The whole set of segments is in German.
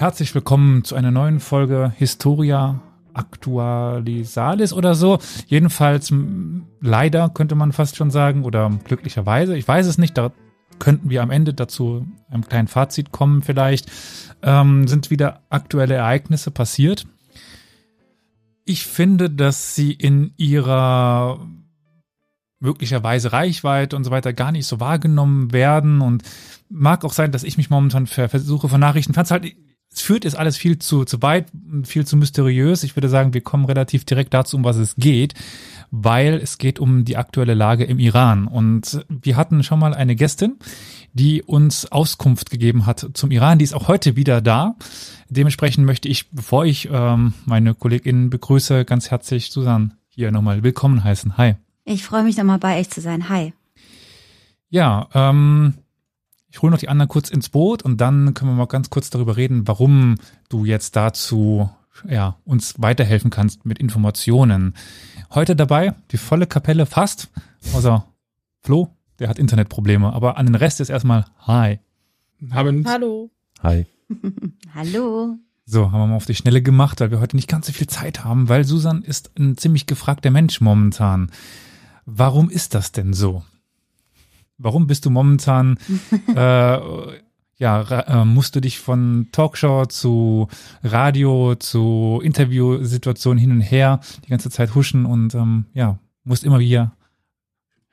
Herzlich willkommen zu einer neuen Folge Historia Actualisalis oder so. Jedenfalls leider könnte man fast schon sagen oder glücklicherweise, ich weiß es nicht, da könnten wir am Ende dazu einem kleinen Fazit kommen vielleicht, ähm, sind wieder aktuelle Ereignisse passiert. Ich finde, dass sie in ihrer möglicherweise Reichweite und so weiter gar nicht so wahrgenommen werden und mag auch sein, dass ich mich momentan versuche von Nachrichten fernzuhalten es führt jetzt alles viel zu, zu weit, viel zu mysteriös. Ich würde sagen, wir kommen relativ direkt dazu, um was es geht, weil es geht um die aktuelle Lage im Iran. Und wir hatten schon mal eine Gästin, die uns Auskunft gegeben hat zum Iran. Die ist auch heute wieder da. Dementsprechend möchte ich, bevor ich ähm, meine KollegInnen begrüße, ganz herzlich Susan hier nochmal willkommen heißen. Hi. Ich freue mich nochmal bei euch zu sein. Hi. Ja, ähm, ich hole noch die anderen kurz ins Boot und dann können wir mal ganz kurz darüber reden, warum du jetzt dazu ja, uns weiterhelfen kannst mit Informationen. Heute dabei die volle Kapelle fast, außer Flo, der hat Internetprobleme, aber an den Rest ist erstmal Hi. Haben Hallo. Hi. Hallo. So, haben wir mal auf die Schnelle gemacht, weil wir heute nicht ganz so viel Zeit haben, weil Susan ist ein ziemlich gefragter Mensch momentan. Warum ist das denn so? Warum bist du momentan, äh, ja, äh, musst du dich von Talkshow zu Radio zu Interviewsituationen hin und her die ganze Zeit huschen und ähm, ja, musst immer wieder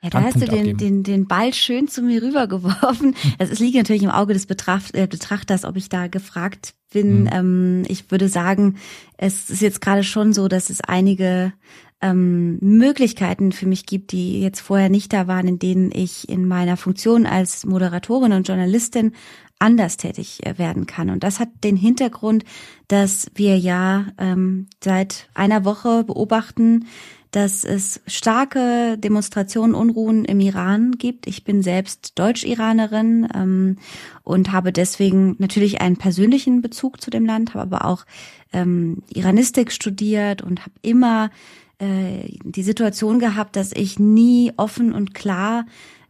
ja, da hast du den, den, den Ball schön zu mir rübergeworfen. Es liegt natürlich im Auge des Betracht, äh, Betrachters, ob ich da gefragt bin. Mhm. Ähm, ich würde sagen, es ist jetzt gerade schon so, dass es einige ähm, Möglichkeiten für mich gibt, die jetzt vorher nicht da waren, in denen ich in meiner Funktion als Moderatorin und Journalistin anders tätig äh, werden kann. Und das hat den Hintergrund, dass wir ja ähm, seit einer Woche beobachten, dass es starke Demonstrationen, Unruhen im Iran gibt. Ich bin selbst Deutsch-Iranerin ähm, und habe deswegen natürlich einen persönlichen Bezug zu dem Land, habe aber auch ähm, Iranistik studiert und habe immer äh, die Situation gehabt, dass ich nie offen und klar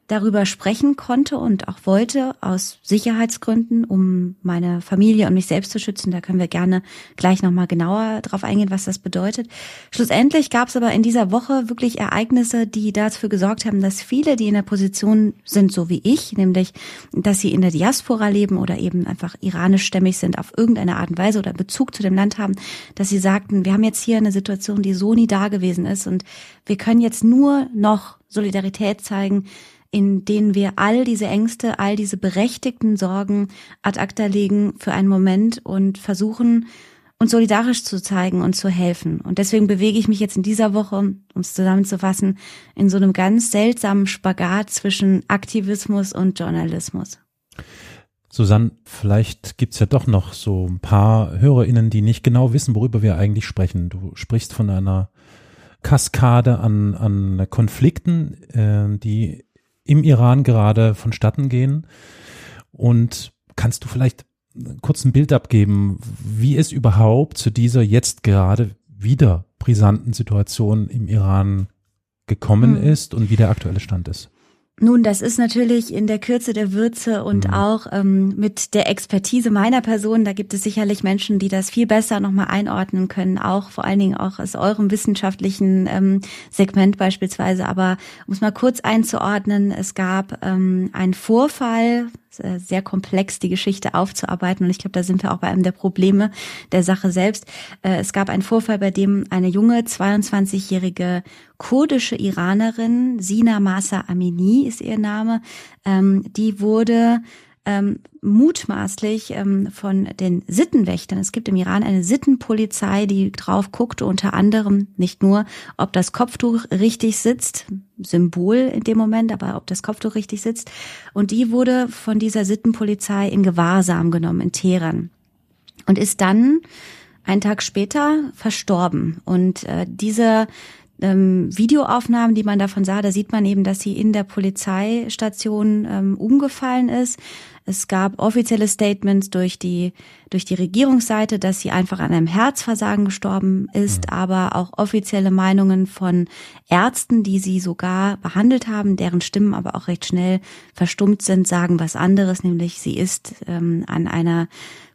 darüber sprechen konnte und auch wollte aus Sicherheitsgründen, um meine Familie und mich selbst zu schützen. Da können wir gerne gleich nochmal genauer drauf eingehen, was das bedeutet. Schlussendlich gab es aber in dieser Woche wirklich Ereignisse, die dafür gesorgt haben, dass viele, die in der Position sind, so wie ich, nämlich, dass sie in der Diaspora leben oder eben einfach iranischstämmig sind auf irgendeine Art und Weise oder Bezug zu dem Land haben, dass sie sagten, wir haben jetzt hier eine Situation, die so nie da gewesen ist und wir können jetzt nur noch Solidarität zeigen, in denen wir all diese Ängste, all diese berechtigten Sorgen ad acta legen für einen Moment und versuchen, uns solidarisch zu zeigen und zu helfen. Und deswegen bewege ich mich jetzt in dieser Woche, um es zusammenzufassen, in so einem ganz seltsamen Spagat zwischen Aktivismus und Journalismus. Susanne, vielleicht gibt's ja doch noch so ein paar HörerInnen, die nicht genau wissen, worüber wir eigentlich sprechen. Du sprichst von einer Kaskade an, an Konflikten, äh, die im Iran gerade vonstatten gehen. Und kannst du vielleicht kurz ein Bild abgeben, wie es überhaupt zu dieser jetzt gerade wieder brisanten Situation im Iran gekommen hm. ist und wie der aktuelle Stand ist? Nun, das ist natürlich in der Kürze der Würze und mhm. auch ähm, mit der Expertise meiner Person. Da gibt es sicherlich Menschen, die das viel besser nochmal einordnen können, auch vor allen Dingen auch aus eurem wissenschaftlichen ähm, Segment beispielsweise. Aber um es mal kurz einzuordnen, es gab ähm, einen Vorfall, sehr komplex, die Geschichte aufzuarbeiten. Und ich glaube, da sind wir auch bei einem der Probleme der Sache selbst. Äh, es gab einen Vorfall, bei dem eine junge 22-jährige kurdische Iranerin, Sina Masa Amini ist ihr Name, ähm, die wurde ähm, mutmaßlich ähm, von den Sittenwächtern. Es gibt im Iran eine Sittenpolizei, die drauf guckt, unter anderem nicht nur, ob das Kopftuch richtig sitzt, Symbol in dem Moment, aber ob das Kopftuch richtig sitzt. Und die wurde von dieser Sittenpolizei in Gewahrsam genommen in Teheran und ist dann einen Tag später verstorben. Und äh, diese ähm, Videoaufnahmen, die man davon sah, da sieht man eben, dass sie in der Polizeistation ähm, umgefallen ist. Es gab offizielle Statements durch die, durch die Regierungsseite, dass sie einfach an einem Herzversagen gestorben ist, mhm. aber auch offizielle Meinungen von Ärzten, die sie sogar behandelt haben, deren Stimmen aber auch recht schnell verstummt sind, sagen was anderes, nämlich sie ist ähm, an einer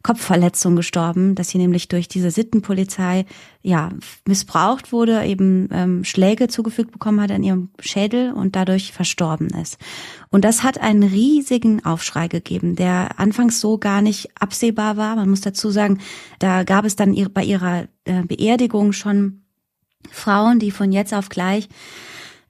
Kopfverletzung gestorben, dass sie nämlich durch diese Sittenpolizei ja missbraucht wurde, eben ähm, Schläge zugefügt bekommen hat an ihrem Schädel und dadurch verstorben ist. Und das hat einen riesigen Aufschrei gegeben, der anfangs so gar nicht absehbar war. Man muss dazu sagen, da gab es dann bei ihrer äh, Beerdigung schon Frauen, die von jetzt auf gleich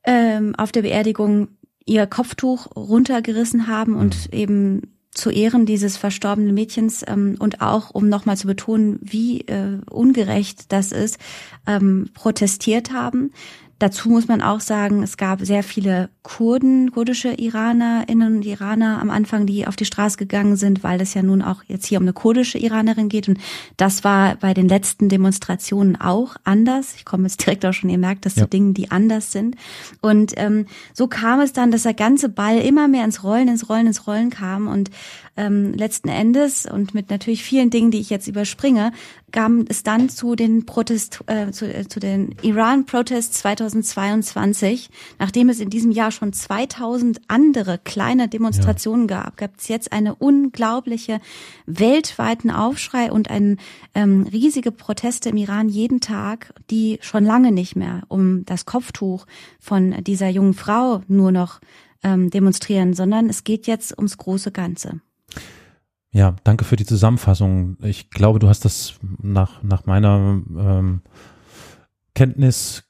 ähm, auf der Beerdigung ihr Kopftuch runtergerissen haben und mhm. eben zu Ehren dieses verstorbenen Mädchens ähm, und auch um nochmal zu betonen, wie äh, ungerecht das ist, ähm, protestiert haben. Dazu muss man auch sagen, es gab sehr viele Kurden, kurdische Iranerinnen und Iraner am Anfang, die auf die Straße gegangen sind, weil es ja nun auch jetzt hier um eine kurdische Iranerin geht. Und das war bei den letzten Demonstrationen auch anders. Ich komme jetzt direkt auch schon, ihr merkt das ja. zu Dingen, die anders sind. Und ähm, so kam es dann, dass der ganze Ball immer mehr ins Rollen, ins Rollen, ins Rollen kam. Und ähm, letzten Endes und mit natürlich vielen Dingen, die ich jetzt überspringe, kam es dann zu den Protest, äh, zu, äh, zu den Iran-Protests 2022. Nachdem es in diesem Jahr schon 2000 andere kleine Demonstrationen ja. gab, gab es jetzt eine unglaubliche weltweiten Aufschrei und ein ähm, riesige Proteste im Iran jeden Tag, die schon lange nicht mehr um das Kopftuch von dieser jungen Frau nur noch ähm, demonstrieren, sondern es geht jetzt ums große Ganze. Ja, danke für die Zusammenfassung. Ich glaube, du hast das nach, nach meiner ähm, Kenntnis,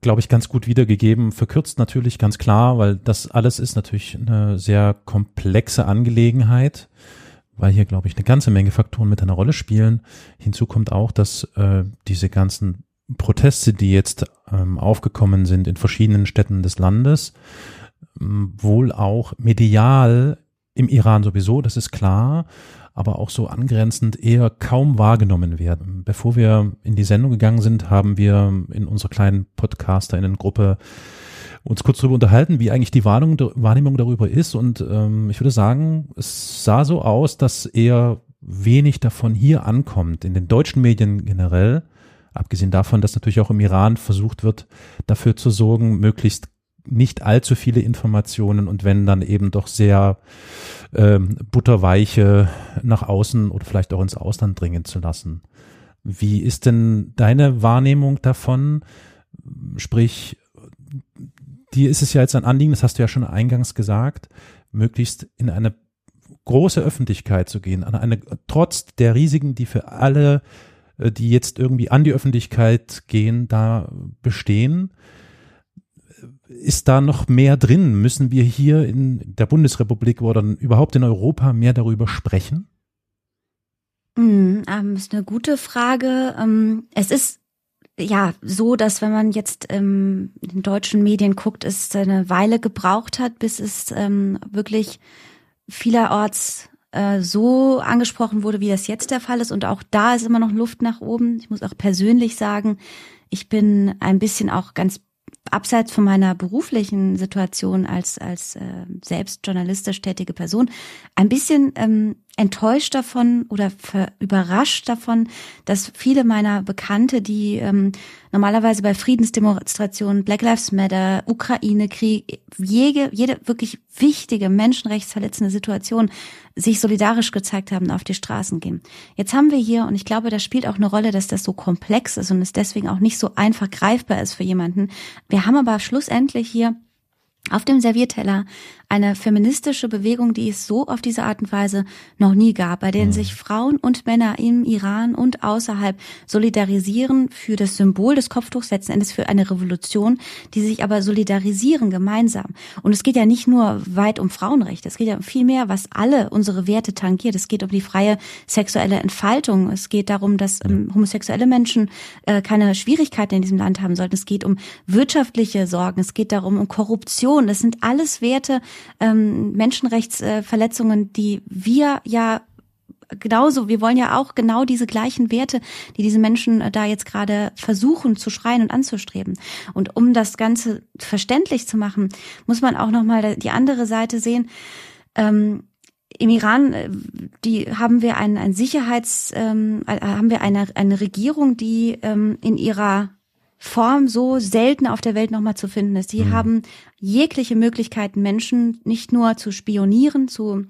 glaube ich, ganz gut wiedergegeben. Verkürzt natürlich ganz klar, weil das alles ist natürlich eine sehr komplexe Angelegenheit, weil hier, glaube ich, eine ganze Menge Faktoren mit einer Rolle spielen. Hinzu kommt auch, dass äh, diese ganzen Proteste, die jetzt ähm, aufgekommen sind in verschiedenen Städten des Landes, wohl auch medial im Iran sowieso, das ist klar, aber auch so angrenzend eher kaum wahrgenommen werden. Bevor wir in die Sendung gegangen sind, haben wir in unserer kleinen Podcaster-Gruppe uns kurz darüber unterhalten, wie eigentlich die Wahrnehmung, Wahrnehmung darüber ist. Und ähm, ich würde sagen, es sah so aus, dass eher wenig davon hier ankommt, in den deutschen Medien generell. Abgesehen davon, dass natürlich auch im Iran versucht wird, dafür zu sorgen, möglichst nicht allzu viele Informationen und wenn dann eben doch sehr ähm, butterweiche nach außen oder vielleicht auch ins Ausland dringen zu lassen. Wie ist denn deine Wahrnehmung davon? Sprich, dir ist es ja jetzt ein Anliegen, das hast du ja schon eingangs gesagt, möglichst in eine große Öffentlichkeit zu gehen, an eine, trotz der Risiken, die für alle, äh, die jetzt irgendwie an die Öffentlichkeit gehen, da bestehen ist da noch mehr drin? Müssen wir hier in der Bundesrepublik oder überhaupt in Europa mehr darüber sprechen? Mm, ähm, ist eine gute Frage. Ähm, es ist ja so, dass wenn man jetzt ähm, in den deutschen Medien guckt, es eine Weile gebraucht hat, bis es ähm, wirklich vielerorts äh, so angesprochen wurde, wie das jetzt der Fall ist. Und auch da ist immer noch Luft nach oben. Ich muss auch persönlich sagen, ich bin ein bisschen auch ganz abseits von meiner beruflichen Situation als als äh, selbst journalistisch tätige Person ein bisschen ähm, enttäuscht davon oder überrascht davon, dass viele meiner Bekannte, die ähm, normalerweise bei Friedensdemonstrationen, Black Lives Matter, Ukraine-Krieg, jede, jede wirklich wichtige menschenrechtsverletzende Situation sich solidarisch gezeigt haben, auf die Straßen gehen. Jetzt haben wir hier, und ich glaube, das spielt auch eine Rolle, dass das so komplex ist und es deswegen auch nicht so einfach greifbar ist für jemanden. Wir haben aber schlussendlich hier auf dem Servierteller eine feministische Bewegung, die es so auf diese Art und Weise noch nie gab, bei denen mhm. sich Frauen und Männer im Iran und außerhalb solidarisieren für das Symbol des Kopftuchs, letzten Endes für eine Revolution, die sich aber solidarisieren gemeinsam. Und es geht ja nicht nur weit um Frauenrechte, es geht ja viel mehr, was alle unsere Werte tangiert. Es geht um die freie sexuelle Entfaltung. Es geht darum, dass ähm, homosexuelle Menschen äh, keine Schwierigkeiten in diesem Land haben sollten. Es geht um wirtschaftliche Sorgen. Es geht darum um Korruption. Das sind alles Werte, ähm, Menschenrechtsverletzungen, die wir ja genauso, wir wollen ja auch genau diese gleichen Werte, die diese Menschen da jetzt gerade versuchen zu schreien und anzustreben. Und um das Ganze verständlich zu machen, muss man auch nochmal die andere Seite sehen. Ähm, im Iran, äh, die haben wir ein, ein Sicherheits, ähm, äh, haben wir eine, eine Regierung, die ähm, in ihrer Form so selten auf der Welt nochmal zu finden ist. Die mhm. haben jegliche Möglichkeiten, Menschen nicht nur zu spionieren, zu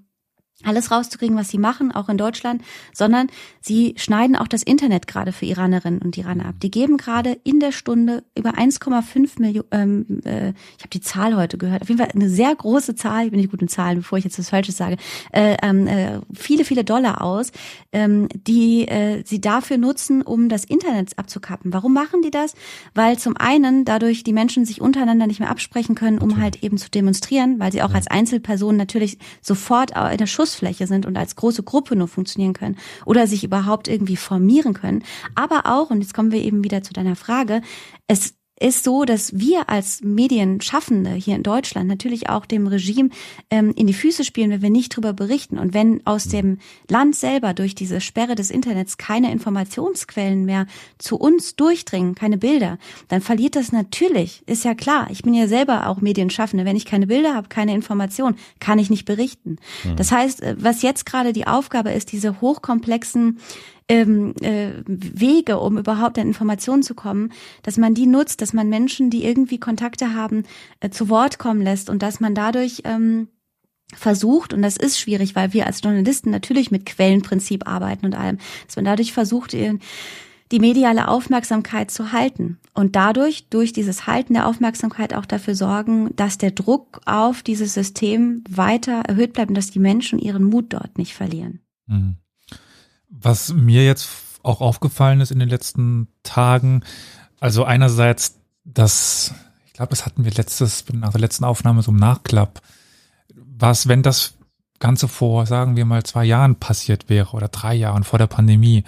alles rauszukriegen, was sie machen, auch in Deutschland, sondern sie schneiden auch das Internet gerade für Iranerinnen und Iraner ab. Die geben gerade in der Stunde über 1,5 Millionen, ähm, äh, ich habe die Zahl heute gehört, auf jeden Fall eine sehr große Zahl, ich bin nicht gut in Zahlen, bevor ich jetzt was Falsches sage, äh, ähm, äh, viele, viele Dollar aus, ähm, die äh, sie dafür nutzen, um das Internet abzukappen. Warum machen die das? Weil zum einen dadurch die Menschen sich untereinander nicht mehr absprechen können, um halt eben zu demonstrieren, weil sie auch als Einzelpersonen natürlich sofort in der Schuss Schussfläche sind und als große Gruppe nur funktionieren können oder sich überhaupt irgendwie formieren können. Aber auch, und jetzt kommen wir eben wieder zu deiner Frage, es ist so, dass wir als Medienschaffende hier in Deutschland natürlich auch dem Regime ähm, in die Füße spielen, wenn wir nicht drüber berichten. Und wenn aus dem Land selber durch diese Sperre des Internets keine Informationsquellen mehr zu uns durchdringen, keine Bilder, dann verliert das natürlich. Ist ja klar. Ich bin ja selber auch Medienschaffende. Wenn ich keine Bilder habe, keine Information, kann ich nicht berichten. Mhm. Das heißt, äh, was jetzt gerade die Aufgabe ist, diese hochkomplexen ähm, äh, Wege, um überhaupt an Informationen zu kommen, dass man die nutzt, dass man Menschen, die irgendwie Kontakte haben, äh, zu Wort kommen lässt und dass man dadurch ähm, versucht, und das ist schwierig, weil wir als Journalisten natürlich mit Quellenprinzip arbeiten und allem, dass man dadurch versucht, die mediale Aufmerksamkeit zu halten und dadurch, durch dieses Halten der Aufmerksamkeit auch dafür sorgen, dass der Druck auf dieses System weiter erhöht bleibt und dass die Menschen ihren Mut dort nicht verlieren. Mhm. Was mir jetzt auch aufgefallen ist in den letzten Tagen, also einerseits, dass, ich glaube, das hatten wir letztes, nach der letzten Aufnahme so im Nachklapp, was, wenn das Ganze vor, sagen wir mal, zwei Jahren passiert wäre oder drei Jahren vor der Pandemie,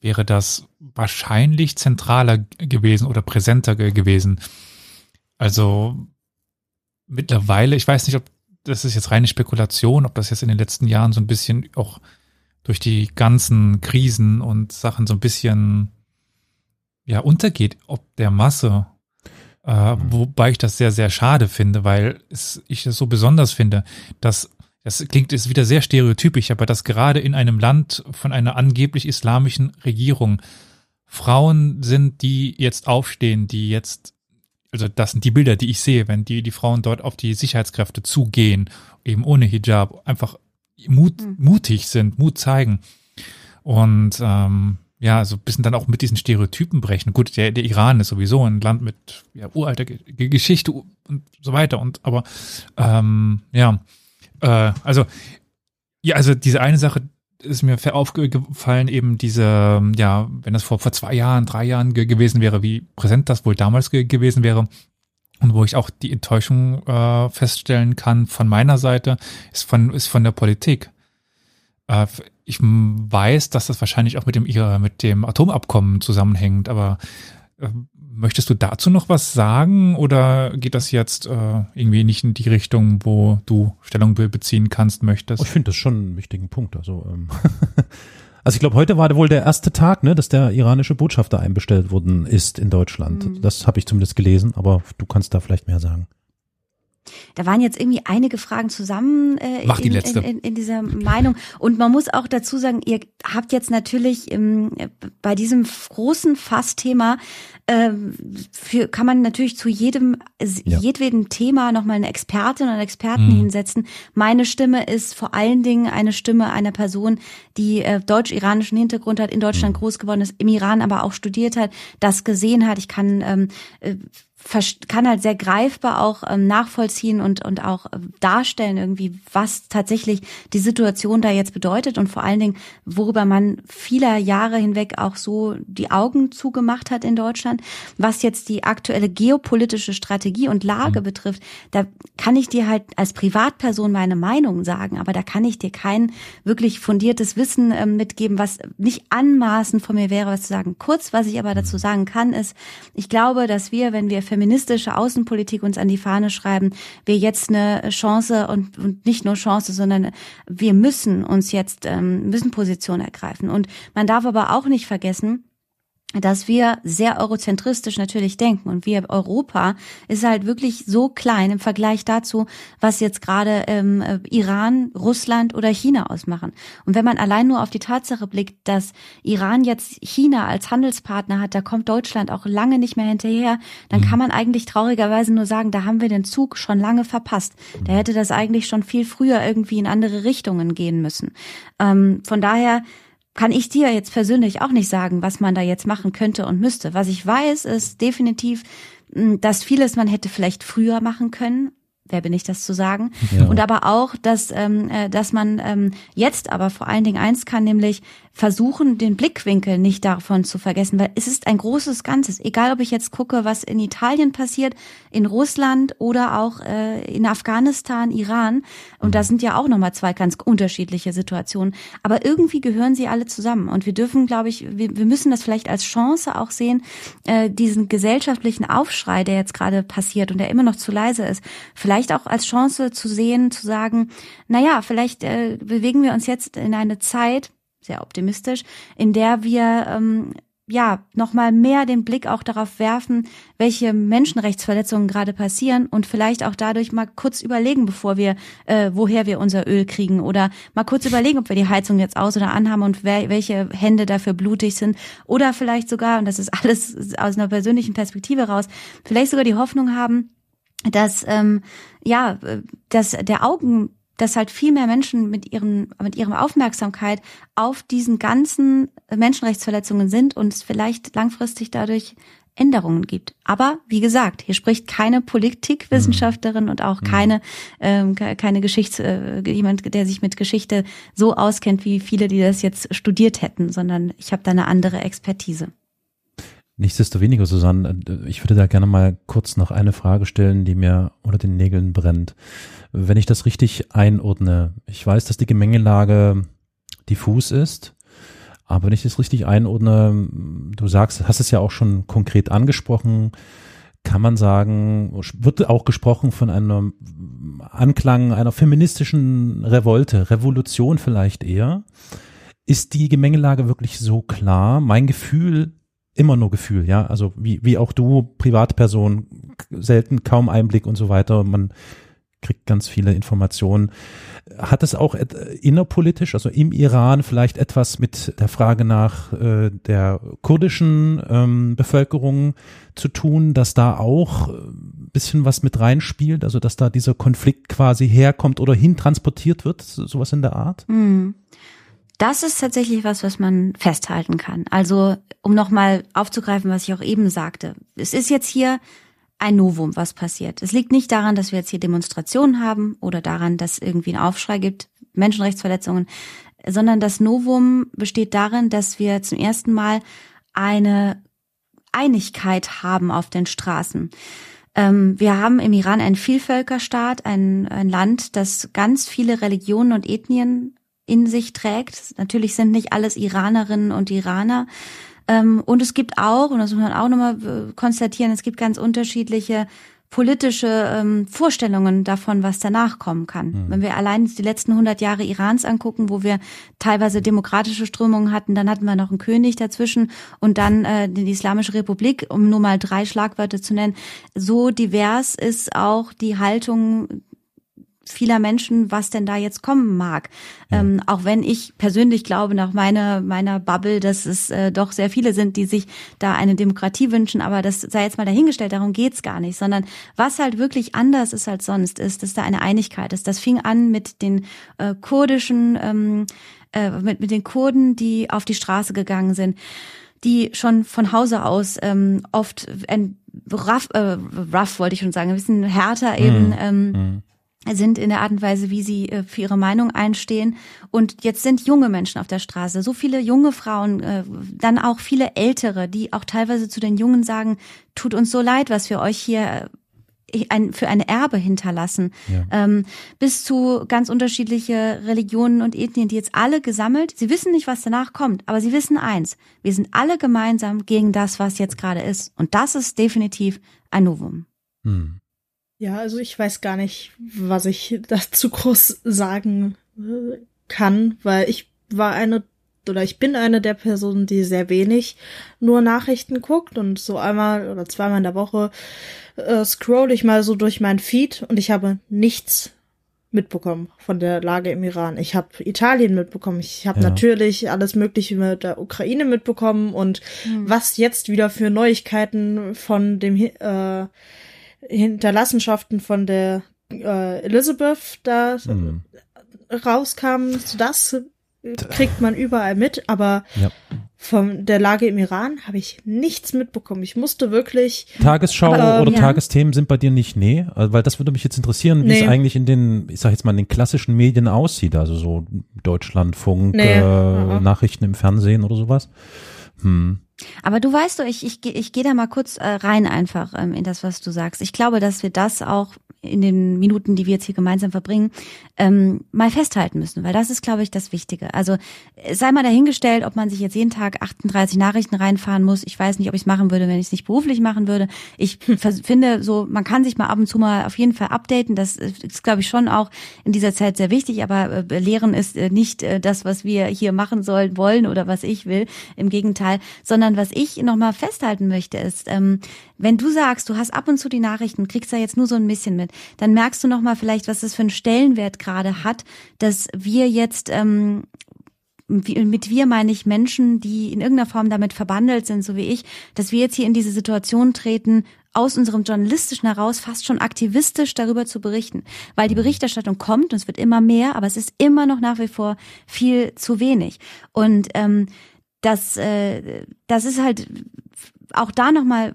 wäre das wahrscheinlich zentraler gewesen oder präsenter gewesen. Also mittlerweile, ich weiß nicht, ob das ist jetzt reine Spekulation, ob das jetzt in den letzten Jahren so ein bisschen auch durch die ganzen Krisen und Sachen so ein bisschen ja untergeht, ob der Masse. Äh, mhm. Wobei ich das sehr, sehr schade finde, weil es, ich es so besonders finde, dass das klingt ist wieder sehr stereotypisch, aber dass gerade in einem Land von einer angeblich islamischen Regierung Frauen sind, die jetzt aufstehen, die jetzt, also das sind die Bilder, die ich sehe, wenn die, die Frauen dort auf die Sicherheitskräfte zugehen, eben ohne Hijab, einfach Mut, mhm. mutig sind, Mut zeigen. Und ähm, ja, so ein bisschen dann auch mit diesen Stereotypen brechen. Gut, der, der Iran ist sowieso ein Land mit ja, uralter G Geschichte und so weiter. Und aber ähm, ja, äh, also ja, also diese eine Sache ist mir aufgefallen, eben diese, ja, wenn das vor, vor zwei Jahren, drei Jahren gewesen wäre, wie präsent das wohl damals gewesen wäre, und wo ich auch die Enttäuschung äh, feststellen kann von meiner Seite, ist von, ist von der Politik. Äh, ich weiß, dass das wahrscheinlich auch mit dem, mit dem Atomabkommen zusammenhängt, aber äh, möchtest du dazu noch was sagen oder geht das jetzt äh, irgendwie nicht in die Richtung, wo du Stellung beziehen kannst, möchtest? Ich finde das schon einen wichtigen Punkt. Also ähm Also ich glaube, heute war wohl der erste Tag, ne, dass der iranische Botschafter einbestellt worden ist in Deutschland. Mhm. Das habe ich zumindest gelesen, aber du kannst da vielleicht mehr sagen. Da waren jetzt irgendwie einige Fragen zusammen äh, Mach die in, letzte. In, in, in dieser Meinung. Und man muss auch dazu sagen, ihr habt jetzt natürlich im, bei diesem großen Fassthema ähm, für, kann man natürlich zu jedem, ja. jedweden Thema nochmal eine Expertin oder Experten mhm. hinsetzen. Meine Stimme ist vor allen Dingen eine Stimme einer Person, die äh, deutsch-iranischen Hintergrund hat, in Deutschland mhm. groß geworden ist, im Iran aber auch studiert hat, das gesehen hat. Ich kann ähm, äh, kann halt sehr greifbar auch ähm, nachvollziehen und, und auch äh, darstellen irgendwie, was tatsächlich die Situation da jetzt bedeutet und vor allen Dingen, worüber man vieler Jahre hinweg auch so die Augen zugemacht hat in Deutschland. Was jetzt die aktuelle geopolitische Strategie und Lage mhm. betrifft, da kann ich dir halt als Privatperson meine Meinung sagen, aber da kann ich dir kein wirklich fundiertes Wissen äh, mitgeben, was nicht anmaßend von mir wäre, was zu sagen. Kurz, was ich aber dazu mhm. sagen kann, ist, ich glaube, dass wir, wenn wir feministische Außenpolitik uns an die Fahne schreiben, wir jetzt eine Chance und, und nicht nur Chance, sondern wir müssen uns jetzt, ähm, müssen Position ergreifen. Und man darf aber auch nicht vergessen, dass wir sehr eurozentristisch natürlich denken und wir Europa ist halt wirklich so klein im Vergleich dazu, was jetzt gerade ähm, äh, Iran, Russland oder China ausmachen. Und wenn man allein nur auf die Tatsache blickt, dass Iran jetzt China als Handelspartner hat, da kommt Deutschland auch lange nicht mehr hinterher, dann kann man eigentlich traurigerweise nur sagen, da haben wir den Zug schon lange verpasst. Da hätte das eigentlich schon viel früher irgendwie in andere Richtungen gehen müssen. Ähm, von daher kann ich dir jetzt persönlich auch nicht sagen, was man da jetzt machen könnte und müsste. Was ich weiß, ist definitiv, dass vieles man hätte vielleicht früher machen können, wer bin ich das zu sagen? Ja. Und aber auch, dass, ähm, äh, dass man ähm, jetzt aber vor allen Dingen eins kann, nämlich versuchen, den Blickwinkel nicht davon zu vergessen, weil es ist ein großes Ganzes. Egal, ob ich jetzt gucke, was in Italien passiert, in Russland oder auch äh, in Afghanistan, Iran. Und da sind ja auch nochmal zwei ganz unterschiedliche Situationen. Aber irgendwie gehören sie alle zusammen. Und wir dürfen, glaube ich, wir, wir müssen das vielleicht als Chance auch sehen, äh, diesen gesellschaftlichen Aufschrei, der jetzt gerade passiert und der immer noch zu leise ist, vielleicht auch als Chance zu sehen, zu sagen, na ja, vielleicht äh, bewegen wir uns jetzt in eine Zeit, sehr optimistisch, in der wir ähm, ja nochmal mehr den Blick auch darauf werfen, welche Menschenrechtsverletzungen gerade passieren und vielleicht auch dadurch mal kurz überlegen, bevor wir äh, woher wir unser Öl kriegen oder mal kurz überlegen, ob wir die Heizung jetzt aus oder anhaben und wer, welche Hände dafür blutig sind oder vielleicht sogar und das ist alles aus einer persönlichen Perspektive raus, vielleicht sogar die Hoffnung haben, dass ähm, ja, dass der Augen dass halt viel mehr Menschen mit ihren mit ihrem Aufmerksamkeit auf diesen ganzen Menschenrechtsverletzungen sind und es vielleicht langfristig dadurch Änderungen gibt. Aber wie gesagt, hier spricht keine Politikwissenschaftlerin und auch mhm. keine ähm, keine Geschichts äh, jemand, der sich mit Geschichte so auskennt wie viele, die das jetzt studiert hätten, sondern ich habe da eine andere Expertise. Nichtsdestoweniger, Susanne, äh, ich würde da gerne mal kurz noch eine Frage stellen, die mir unter den Nägeln brennt. Wenn ich das richtig einordne, ich weiß, dass die Gemengelage diffus ist, aber wenn ich das richtig einordne, du sagst, hast es ja auch schon konkret angesprochen, kann man sagen, wird auch gesprochen von einem Anklang einer feministischen Revolte, Revolution vielleicht eher. Ist die Gemengelage wirklich so klar? Mein Gefühl immer nur Gefühl, ja. Also wie, wie auch du, Privatperson, selten kaum Einblick und so weiter. Man kriegt ganz viele Informationen. Hat es auch innerpolitisch, also im Iran, vielleicht etwas mit der Frage nach äh, der kurdischen ähm, Bevölkerung zu tun, dass da auch ein bisschen was mit reinspielt, also dass da dieser Konflikt quasi herkommt oder hintransportiert wird, sowas in der Art? Mhm. Das ist tatsächlich was, was man festhalten kann. Also, um nochmal aufzugreifen, was ich auch eben sagte. Es ist jetzt hier ein Novum, was passiert. Es liegt nicht daran, dass wir jetzt hier Demonstrationen haben oder daran, dass irgendwie ein Aufschrei gibt, Menschenrechtsverletzungen, sondern das Novum besteht darin, dass wir zum ersten Mal eine Einigkeit haben auf den Straßen. Ähm, wir haben im Iran einen Vielvölkerstaat, ein, ein Land, das ganz viele Religionen und Ethnien in sich trägt. Natürlich sind nicht alles Iranerinnen und Iraner. Ähm, und es gibt auch, und das muss man auch nochmal äh, konstatieren, es gibt ganz unterschiedliche politische ähm, Vorstellungen davon, was danach kommen kann. Mhm. Wenn wir allein die letzten 100 Jahre Irans angucken, wo wir teilweise demokratische Strömungen hatten, dann hatten wir noch einen König dazwischen und dann äh, die Islamische Republik, um nur mal drei Schlagwörter zu nennen. So divers ist auch die Haltung vieler Menschen, was denn da jetzt kommen mag. Ja. Ähm, auch wenn ich persönlich glaube, nach meiner, meiner Bubble, dass es äh, doch sehr viele sind, die sich da eine Demokratie wünschen, aber das sei jetzt mal dahingestellt, darum geht's gar nicht, sondern was halt wirklich anders ist als sonst, ist, dass da eine Einigkeit ist. Das fing an mit den äh, kurdischen, ähm, äh, mit, mit den Kurden, die auf die Straße gegangen sind die schon von Hause aus ähm, oft ein rough, äh, rough wollte ich schon sagen, ein bisschen härter eben mhm. ähm, mhm sind in der Art und Weise, wie sie äh, für ihre Meinung einstehen. Und jetzt sind junge Menschen auf der Straße, so viele junge Frauen, äh, dann auch viele Ältere, die auch teilweise zu den Jungen sagen, tut uns so leid, was wir euch hier äh, ein, für ein Erbe hinterlassen, ja. ähm, bis zu ganz unterschiedliche Religionen und Ethnien, die jetzt alle gesammelt, sie wissen nicht, was danach kommt, aber sie wissen eins, wir sind alle gemeinsam gegen das, was jetzt gerade ist. Und das ist definitiv ein Novum. Hm. Ja, also ich weiß gar nicht, was ich dazu groß sagen äh, kann, weil ich war eine oder ich bin eine der Personen, die sehr wenig nur Nachrichten guckt und so einmal oder zweimal in der Woche äh, scroll ich mal so durch meinen Feed und ich habe nichts mitbekommen von der Lage im Iran. Ich habe Italien mitbekommen. Ich habe ja. natürlich alles Mögliche mit der Ukraine mitbekommen und mhm. was jetzt wieder für Neuigkeiten von dem äh, Hinterlassenschaften von der äh, Elizabeth da mhm. rauskamen, das kriegt man überall mit, aber ja. von der Lage im Iran habe ich nichts mitbekommen. Ich musste wirklich. Tagesschau äh, oder ja. Tagesthemen sind bei dir nicht, nee, also, weil das würde mich jetzt interessieren, wie nee. es eigentlich in den, ich sag jetzt mal, in den klassischen Medien aussieht, also so Deutschlandfunk, nee. äh, Nachrichten im Fernsehen oder sowas. Hm. Aber du weißt doch, ich, ich, ich gehe da mal kurz äh, rein einfach ähm, in das, was du sagst. Ich glaube, dass wir das auch in den Minuten, die wir jetzt hier gemeinsam verbringen, ähm, mal festhalten müssen, weil das ist, glaube ich, das Wichtige. Also sei mal dahingestellt, ob man sich jetzt jeden Tag 38 Nachrichten reinfahren muss. Ich weiß nicht, ob ich es machen würde, wenn ich es nicht beruflich machen würde. Ich finde so, man kann sich mal ab und zu mal auf jeden Fall updaten. Das ist, glaube ich, schon auch in dieser Zeit sehr wichtig. Aber äh, Lehren ist äh, nicht äh, das, was wir hier machen sollen, wollen oder was ich will. Im Gegenteil, sondern was ich nochmal festhalten möchte, ist, ähm, wenn du sagst, du hast ab und zu die Nachrichten, kriegst da jetzt nur so ein bisschen mit, dann merkst du nochmal vielleicht, was das für einen Stellenwert gerade hat, dass wir jetzt ähm, mit wir meine ich Menschen, die in irgendeiner Form damit verbandelt sind, so wie ich, dass wir jetzt hier in diese Situation treten, aus unserem journalistischen heraus fast schon aktivistisch darüber zu berichten, weil die Berichterstattung kommt und es wird immer mehr, aber es ist immer noch nach wie vor viel zu wenig. Und ähm, das äh, das ist halt auch da nochmal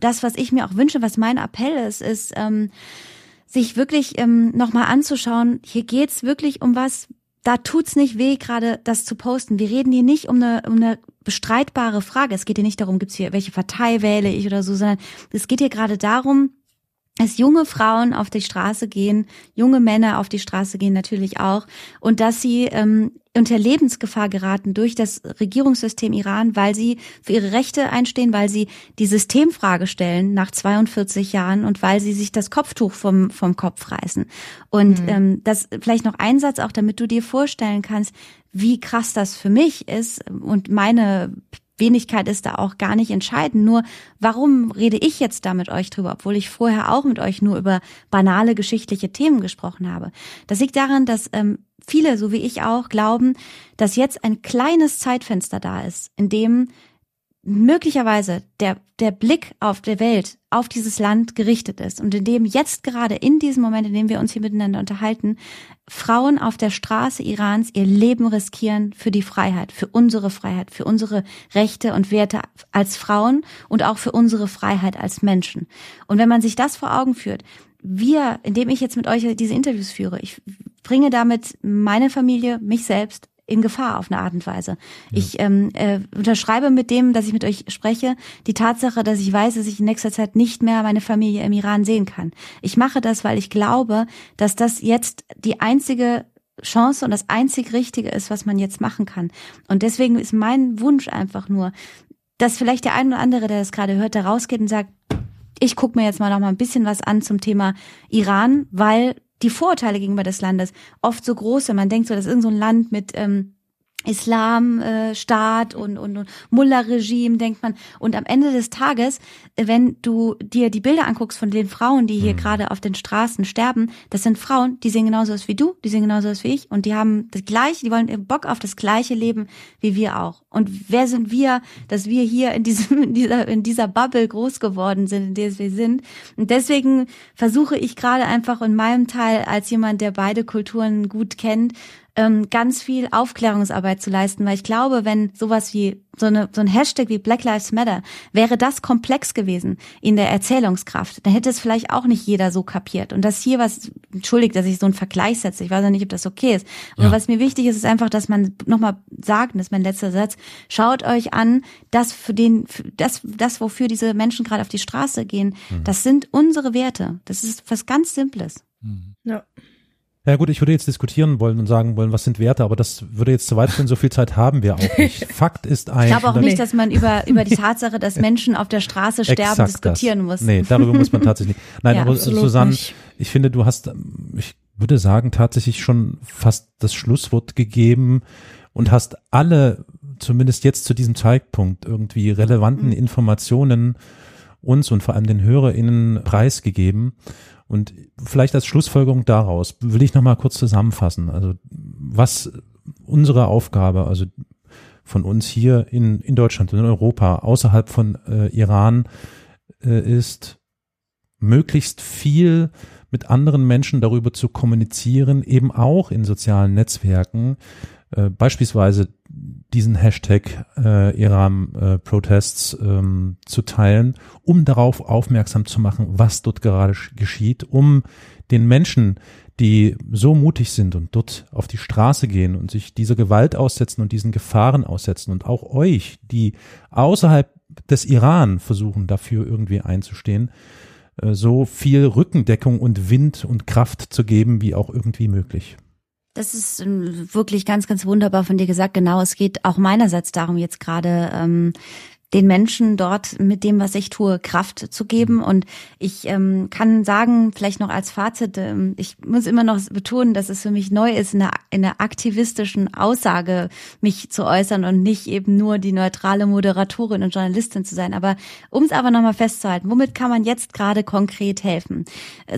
das, was ich mir auch wünsche, was mein Appell ist, ist ähm, sich wirklich ähm, nochmal anzuschauen, hier geht's wirklich um was, da tut's nicht weh, gerade das zu posten. Wir reden hier nicht um eine, um eine bestreitbare Frage. Es geht hier nicht darum, gibt's hier, welche Partei wähle ich oder so, sondern es geht hier gerade darum, dass junge Frauen auf die Straße gehen, junge Männer auf die Straße gehen natürlich auch und dass sie ähm, unter Lebensgefahr geraten durch das Regierungssystem Iran, weil sie für ihre Rechte einstehen, weil sie die Systemfrage stellen nach 42 Jahren und weil sie sich das Kopftuch vom, vom Kopf reißen. Und mhm. ähm, das vielleicht noch ein Satz auch, damit du dir vorstellen kannst, wie krass das für mich ist und meine Wenigkeit ist da auch gar nicht entscheidend. Nur warum rede ich jetzt da mit euch drüber, obwohl ich vorher auch mit euch nur über banale geschichtliche Themen gesprochen habe? Das liegt daran, dass ähm, viele, so wie ich auch, glauben, dass jetzt ein kleines Zeitfenster da ist, in dem möglicherweise der, der Blick auf der Welt, auf dieses Land gerichtet ist und in dem jetzt gerade in diesem Moment, in dem wir uns hier miteinander unterhalten, Frauen auf der Straße Irans ihr Leben riskieren für die Freiheit, für unsere Freiheit, für unsere Rechte und Werte als Frauen und auch für unsere Freiheit als Menschen. Und wenn man sich das vor Augen führt, wir, indem ich jetzt mit euch diese Interviews führe, ich bringe damit meine Familie, mich selbst in Gefahr auf eine Art und Weise. Ja. Ich ähm, äh, unterschreibe mit dem, dass ich mit euch spreche, die Tatsache, dass ich weiß, dass ich in nächster Zeit nicht mehr meine Familie im Iran sehen kann. Ich mache das, weil ich glaube, dass das jetzt die einzige Chance und das einzig Richtige ist, was man jetzt machen kann. Und deswegen ist mein Wunsch einfach nur, dass vielleicht der ein oder andere, der das gerade hört, da rausgeht und sagt, ich gucke mir jetzt mal noch mal ein bisschen was an zum Thema Iran, weil die Vorurteile gegenüber des Landes oft so groß sind. Man denkt so, das ist irgendein so Land mit ähm, Islamstaat äh, und, und, und Mullah-Regime, denkt man. Und am Ende des Tages, äh, wenn du dir die Bilder anguckst von den Frauen, die hier mhm. gerade auf den Straßen sterben, das sind Frauen, die sehen genauso aus wie du, die sehen genauso aus wie ich und die haben das gleiche, die wollen Bock auf das gleiche Leben wie wir auch. Und wer sind wir, dass wir hier in diesem, in dieser, in dieser Bubble groß geworden sind, in der wir sind? Und deswegen versuche ich gerade einfach in meinem Teil als jemand, der beide Kulturen gut kennt, ähm, ganz viel Aufklärungsarbeit zu leisten, weil ich glaube, wenn sowas wie so, eine, so ein Hashtag wie Black Lives Matter, wäre das komplex gewesen in der Erzählungskraft, dann hätte es vielleicht auch nicht jeder so kapiert. Und das hier was, entschuldigt, dass ich so einen Vergleich setze, ich weiß ja nicht, ob das okay ist, aber ja. was mir wichtig ist, ist einfach, dass man nochmal sagt, und das ist mein letzter Satz, schaut euch an, das für den, das, das, wofür diese Menschen gerade auf die Straße gehen, mhm. das sind unsere Werte. Das ist was ganz Simples. Mhm. Ja. Ja gut, ich würde jetzt diskutieren wollen und sagen wollen, was sind Werte, aber das würde jetzt zu weit führen, so viel Zeit haben wir auch nicht. Fakt ist ein. Ich glaube auch nicht, dass man über, über die Tatsache, dass Menschen auf der Straße sterben, diskutieren das. muss. Nee, darüber muss man tatsächlich nicht. Nein, ja, aber Susanne, nicht. ich finde, du hast, ich würde sagen, tatsächlich schon fast das Schlusswort gegeben und hast alle zumindest jetzt zu diesem Zeitpunkt irgendwie relevanten mhm. Informationen uns und vor allem den HörerInnen preisgegeben. Und vielleicht als Schlussfolgerung daraus will ich nochmal kurz zusammenfassen. Also was unsere Aufgabe, also von uns hier in, in Deutschland und in Europa, außerhalb von äh, Iran, äh, ist, möglichst viel mit anderen Menschen darüber zu kommunizieren, eben auch in sozialen Netzwerken, äh, beispielsweise diesen Hashtag äh, Iran-Protests äh, ähm, zu teilen, um darauf aufmerksam zu machen, was dort gerade geschieht, um den Menschen, die so mutig sind und dort auf die Straße gehen und sich dieser Gewalt aussetzen und diesen Gefahren aussetzen und auch euch, die außerhalb des Iran versuchen, dafür irgendwie einzustehen, äh, so viel Rückendeckung und Wind und Kraft zu geben, wie auch irgendwie möglich. Das ist ähm, wirklich ganz, ganz wunderbar von dir gesagt. Genau, es geht auch meinerseits darum, jetzt gerade ähm, den Menschen dort mit dem, was ich tue, Kraft zu geben. Mhm. Und ich ähm, kann sagen, vielleicht noch als Fazit, ähm, ich muss immer noch betonen, dass es für mich neu ist, in einer, in einer aktivistischen Aussage mich zu äußern und nicht eben nur die neutrale Moderatorin und Journalistin zu sein. Aber um es aber nochmal festzuhalten, womit kann man jetzt gerade konkret helfen?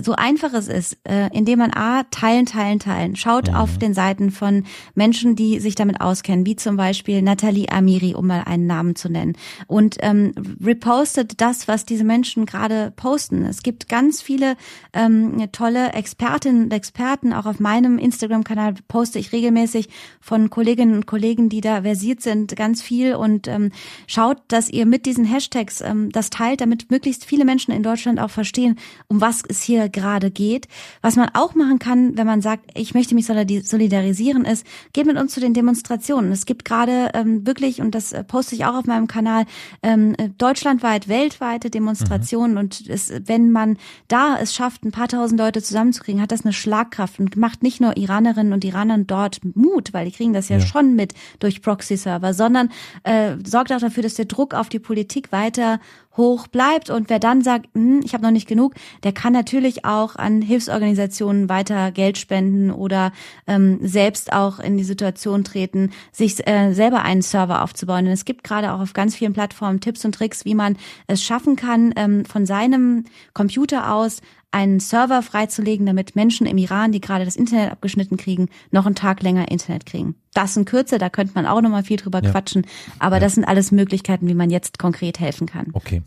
So einfach es ist, äh, indem man A, teilen, teilen, teilen. Schaut mhm. auf den Seiten von Menschen, die sich damit auskennen, wie zum Beispiel Nathalie Amiri, um mal einen Namen zu nennen und ähm, repostet das, was diese Menschen gerade posten. Es gibt ganz viele ähm, tolle Expertinnen und Experten. Auch auf meinem Instagram-Kanal poste ich regelmäßig von Kolleginnen und Kollegen, die da versiert sind, ganz viel und ähm, schaut, dass ihr mit diesen Hashtags ähm, das teilt, damit möglichst viele Menschen in Deutschland auch verstehen, um was es hier gerade geht. Was man auch machen kann, wenn man sagt, ich möchte mich solidarisieren, ist, geht mit uns zu den Demonstrationen. Es gibt gerade ähm, wirklich, und das äh, poste ich auch auf meinem Kanal, ähm, äh, deutschlandweit, weltweite Demonstrationen. Mhm. Und es, wenn man da es schafft, ein paar tausend Leute zusammenzukriegen, hat das eine Schlagkraft und macht nicht nur Iranerinnen und Iranern dort Mut, weil die kriegen das ja, ja. schon mit durch Proxy-Server, sondern äh, sorgt auch dafür, dass der Druck auf die Politik weiter hoch bleibt. Und wer dann sagt, hm, ich habe noch nicht genug, der kann natürlich auch an Hilfsorganisationen weiter Geld spenden oder ähm, selbst auch in die Situation treten, sich äh, selber einen Server aufzubauen. Denn es gibt gerade auch auf ganz vielen Plattformen Tipps und Tricks, wie man es schaffen kann, ähm, von seinem Computer aus einen Server freizulegen, damit Menschen im Iran, die gerade das Internet abgeschnitten kriegen, noch einen Tag länger Internet kriegen. Das in Kürze, da könnte man auch noch mal viel drüber ja. quatschen, aber ja. das sind alles Möglichkeiten, wie man jetzt konkret helfen kann. Okay.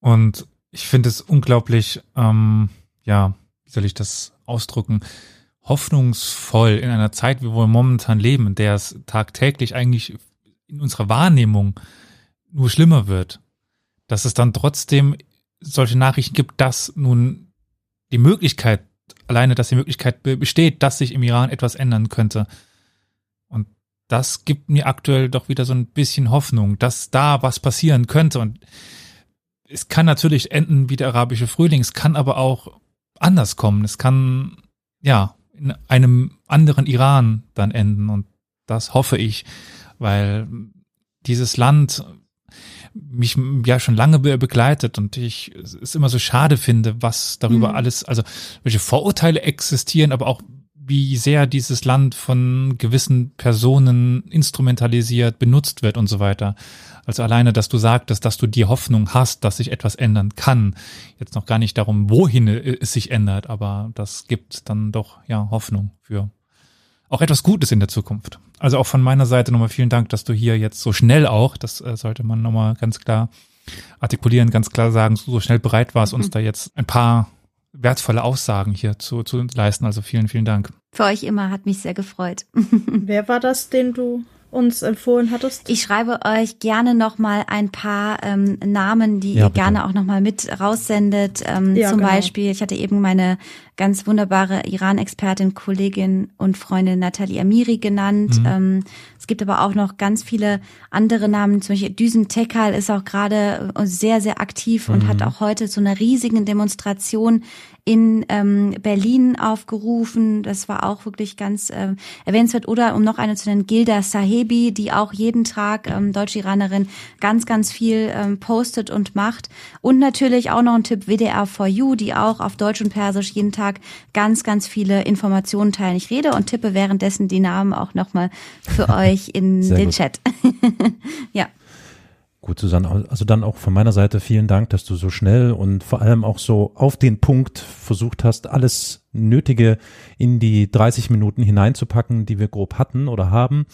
Und ich finde es unglaublich, ähm, ja, wie soll ich das ausdrücken, hoffnungsvoll in einer Zeit, wie wir momentan leben, in der es tagtäglich eigentlich in unserer Wahrnehmung nur schlimmer wird, dass es dann trotzdem solche Nachrichten gibt, dass nun die Möglichkeit, alleine, dass die Möglichkeit besteht, dass sich im Iran etwas ändern könnte. Und das gibt mir aktuell doch wieder so ein bisschen Hoffnung, dass da was passieren könnte. Und es kann natürlich enden wie der arabische Frühling, es kann aber auch anders kommen. Es kann, ja, in einem anderen Iran dann enden. Und das hoffe ich, weil dieses Land mich ja schon lange begleitet und ich es immer so schade finde, was darüber mhm. alles, also welche Vorurteile existieren, aber auch wie sehr dieses Land von gewissen Personen instrumentalisiert, benutzt wird und so weiter. Also alleine, dass du sagtest, dass du die Hoffnung hast, dass sich etwas ändern kann. Jetzt noch gar nicht darum, wohin es sich ändert, aber das gibt dann doch ja Hoffnung für auch etwas Gutes in der Zukunft. Also auch von meiner Seite nochmal vielen Dank, dass du hier jetzt so schnell auch, das äh, sollte man nochmal ganz klar artikulieren, ganz klar sagen, so schnell bereit warst, uns mhm. da jetzt ein paar wertvolle Aussagen hier zu, zu leisten. Also vielen, vielen Dank. Für euch immer, hat mich sehr gefreut. Wer war das, den du uns empfohlen hattest? Ich schreibe euch gerne noch mal ein paar ähm, Namen, die ja, ihr bitte. gerne auch noch mal mit raussendet. Ähm, ja, zum genau. Beispiel, ich hatte eben meine ganz wunderbare Iran-Expertin, Kollegin und Freundin Nathalie Amiri genannt. Mhm. Ähm, es gibt aber auch noch ganz viele andere Namen. Zum Beispiel Düsen Tekal ist auch gerade sehr, sehr aktiv und mhm. hat auch heute zu einer riesigen Demonstration in ähm, Berlin aufgerufen. Das war auch wirklich ganz äh, erwähnenswert. Oder um noch eine zu nennen, Gilda Sahebi, die auch jeden Tag ähm, Deutsch-Iranerin ganz, ganz viel ähm, postet und macht. Und natürlich auch noch ein Tipp WDR 4U, die auch auf Deutsch und Persisch jeden Tag ganz, ganz viele Informationen teilen. Ich rede und tippe währenddessen die Namen auch nochmal für euch in Sehr den gut. Chat. ja. Gut, Susanne, also dann auch von meiner Seite vielen Dank, dass du so schnell und vor allem auch so auf den Punkt versucht hast, alles Nötige in die 30 Minuten hineinzupacken, die wir grob hatten oder haben.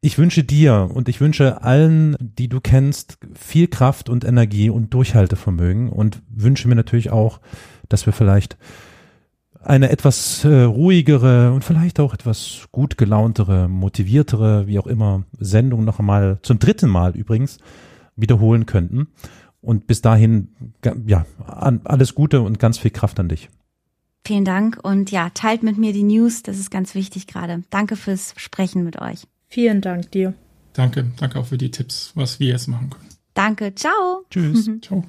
Ich wünsche dir und ich wünsche allen, die du kennst, viel Kraft und Energie und Durchhaltevermögen und wünsche mir natürlich auch, dass wir vielleicht eine etwas äh, ruhigere und vielleicht auch etwas gut gelauntere, motiviertere, wie auch immer, Sendung noch einmal zum dritten Mal übrigens wiederholen könnten. Und bis dahin, ja, alles Gute und ganz viel Kraft an dich. Vielen Dank und ja, teilt mit mir die News, das ist ganz wichtig gerade. Danke fürs Sprechen mit euch. Vielen Dank dir. Danke, danke auch für die Tipps, was wir jetzt machen können. Danke, ciao. Tschüss. Ciao.